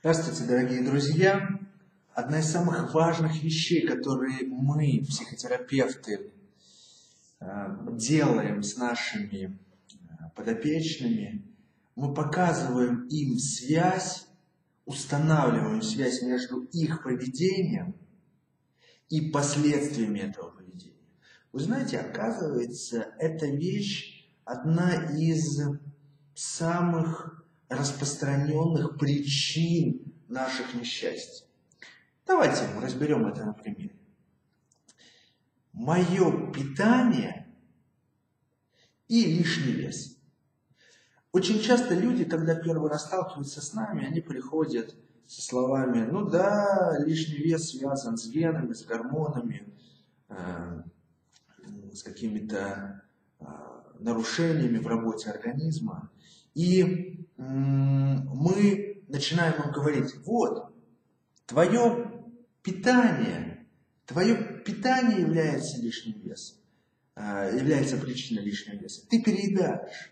Здравствуйте, дорогие друзья! Одна из самых важных вещей, которые мы, психотерапевты, э, делаем с нашими э, подопечными, мы показываем им связь, устанавливаем связь между их поведением и последствиями этого поведения. Вы знаете, оказывается, эта вещь одна из самых распространенных причин наших несчастий. Давайте разберем это на примере. Мое питание и лишний вес. Очень часто люди, когда первый раз сталкиваются с нами, они приходят со словами, ну да, лишний вес связан с генами, с гормонами, э, с какими-то э, нарушениями в работе организма. И мы начинаем им говорить, вот, твое питание, твое питание является лишним весом, а, является причиной лишнего веса. Ты переедаешь.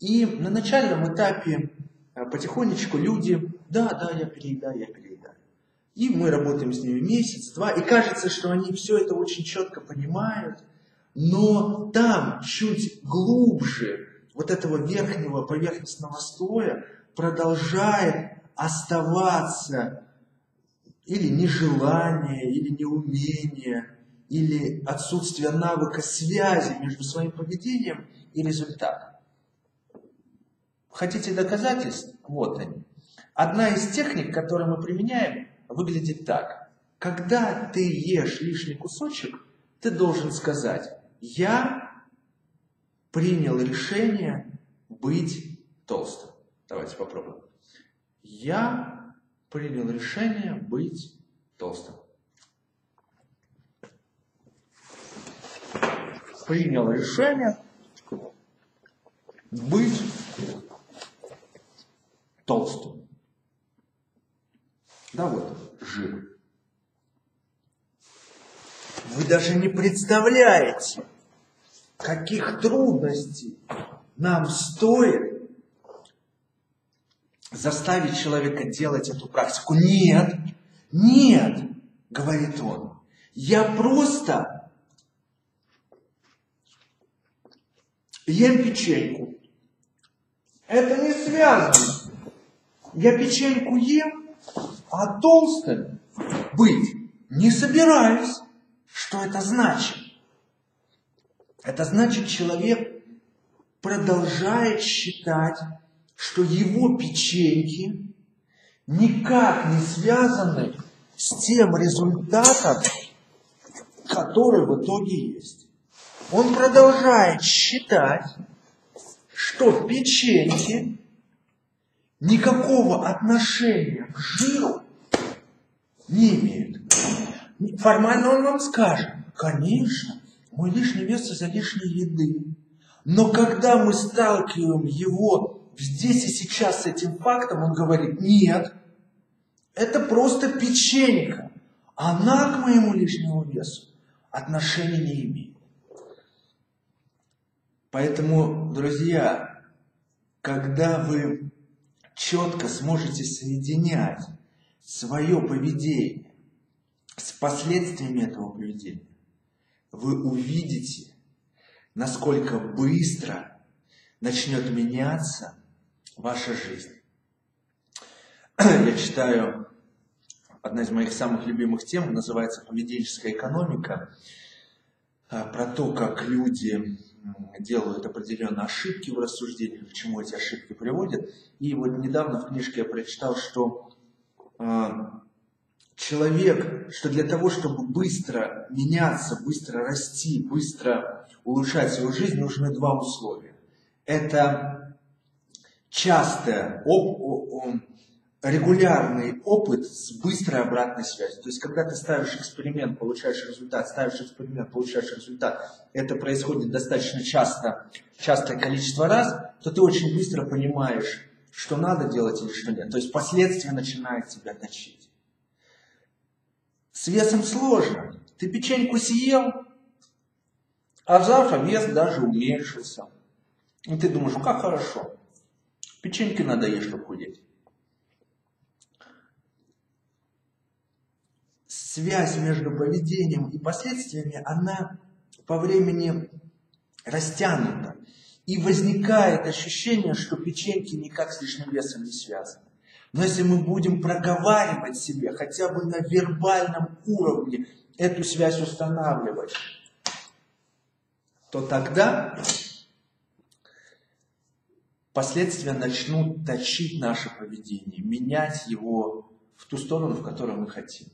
И на начальном этапе а, потихонечку люди, да, да, я переедаю, я переедаю. И мы работаем с ними месяц, два, и кажется, что они все это очень четко понимают, но там чуть глубже вот этого верхнего поверхностного слоя продолжает оставаться или нежелание, или неумение, или отсутствие навыка связи между своим поведением и результатом. Хотите доказательств? Вот они. Одна из техник, которую мы применяем, выглядит так. Когда ты ешь лишний кусочек, ты должен сказать, я принял решение быть толстым. Давайте попробуем. Я принял решение быть толстым. Принял решение быть толстым. Да вот, жир. Вы даже не представляете, каких трудностей нам стоит заставить человека делать эту практику. Нет, нет, говорит он, я просто ем печеньку. Это не связано. Я печеньку ем, а толстым быть не собираюсь. Что это значит? Это значит, человек продолжает считать, что его печеньки никак не связаны с тем результатом, который в итоге есть. Он продолжает считать, что печеньки никакого отношения к жиру не имеют. Формально он вам скажет, конечно, мой лишний вес из-за лишней еды. Но когда мы сталкиваем его здесь и сейчас с этим фактом, он говорит, нет, это просто печенька. Она к моему лишнему весу отношения не имеет. Поэтому, друзья, когда вы четко сможете соединять свое поведение с последствиями этого поведения, вы увидите, насколько быстро начнет меняться ваша жизнь. Я читаю, одна из моих самых любимых тем, называется «Поведенческая экономика», а, про то, как люди делают определенные ошибки в рассуждениях, к чему эти ошибки приводят. И вот недавно в книжке я прочитал, что а, человек, что для того, чтобы быстро меняться, быстро расти, быстро улучшать свою жизнь, нужны два условия. Это частое, оп, регулярный опыт с быстрой обратной связью. То есть, когда ты ставишь эксперимент, получаешь результат, ставишь эксперимент, получаешь результат, это происходит достаточно часто, частое количество раз, то ты очень быстро понимаешь, что надо делать или что нет. То есть, последствия начинают тебя точить с весом сложно. Ты печеньку съел, а завтра вес даже уменьшился. И ты думаешь, «Ну, как хорошо. Печеньки надо есть, чтобы худеть. Связь между поведением и последствиями, она по времени растянута. И возникает ощущение, что печеньки никак с лишним весом не связаны. Но если мы будем проговаривать себе, хотя бы на вербальном уровне, эту связь устанавливать, то тогда последствия начнут точить наше поведение, менять его в ту сторону, в которую мы хотим.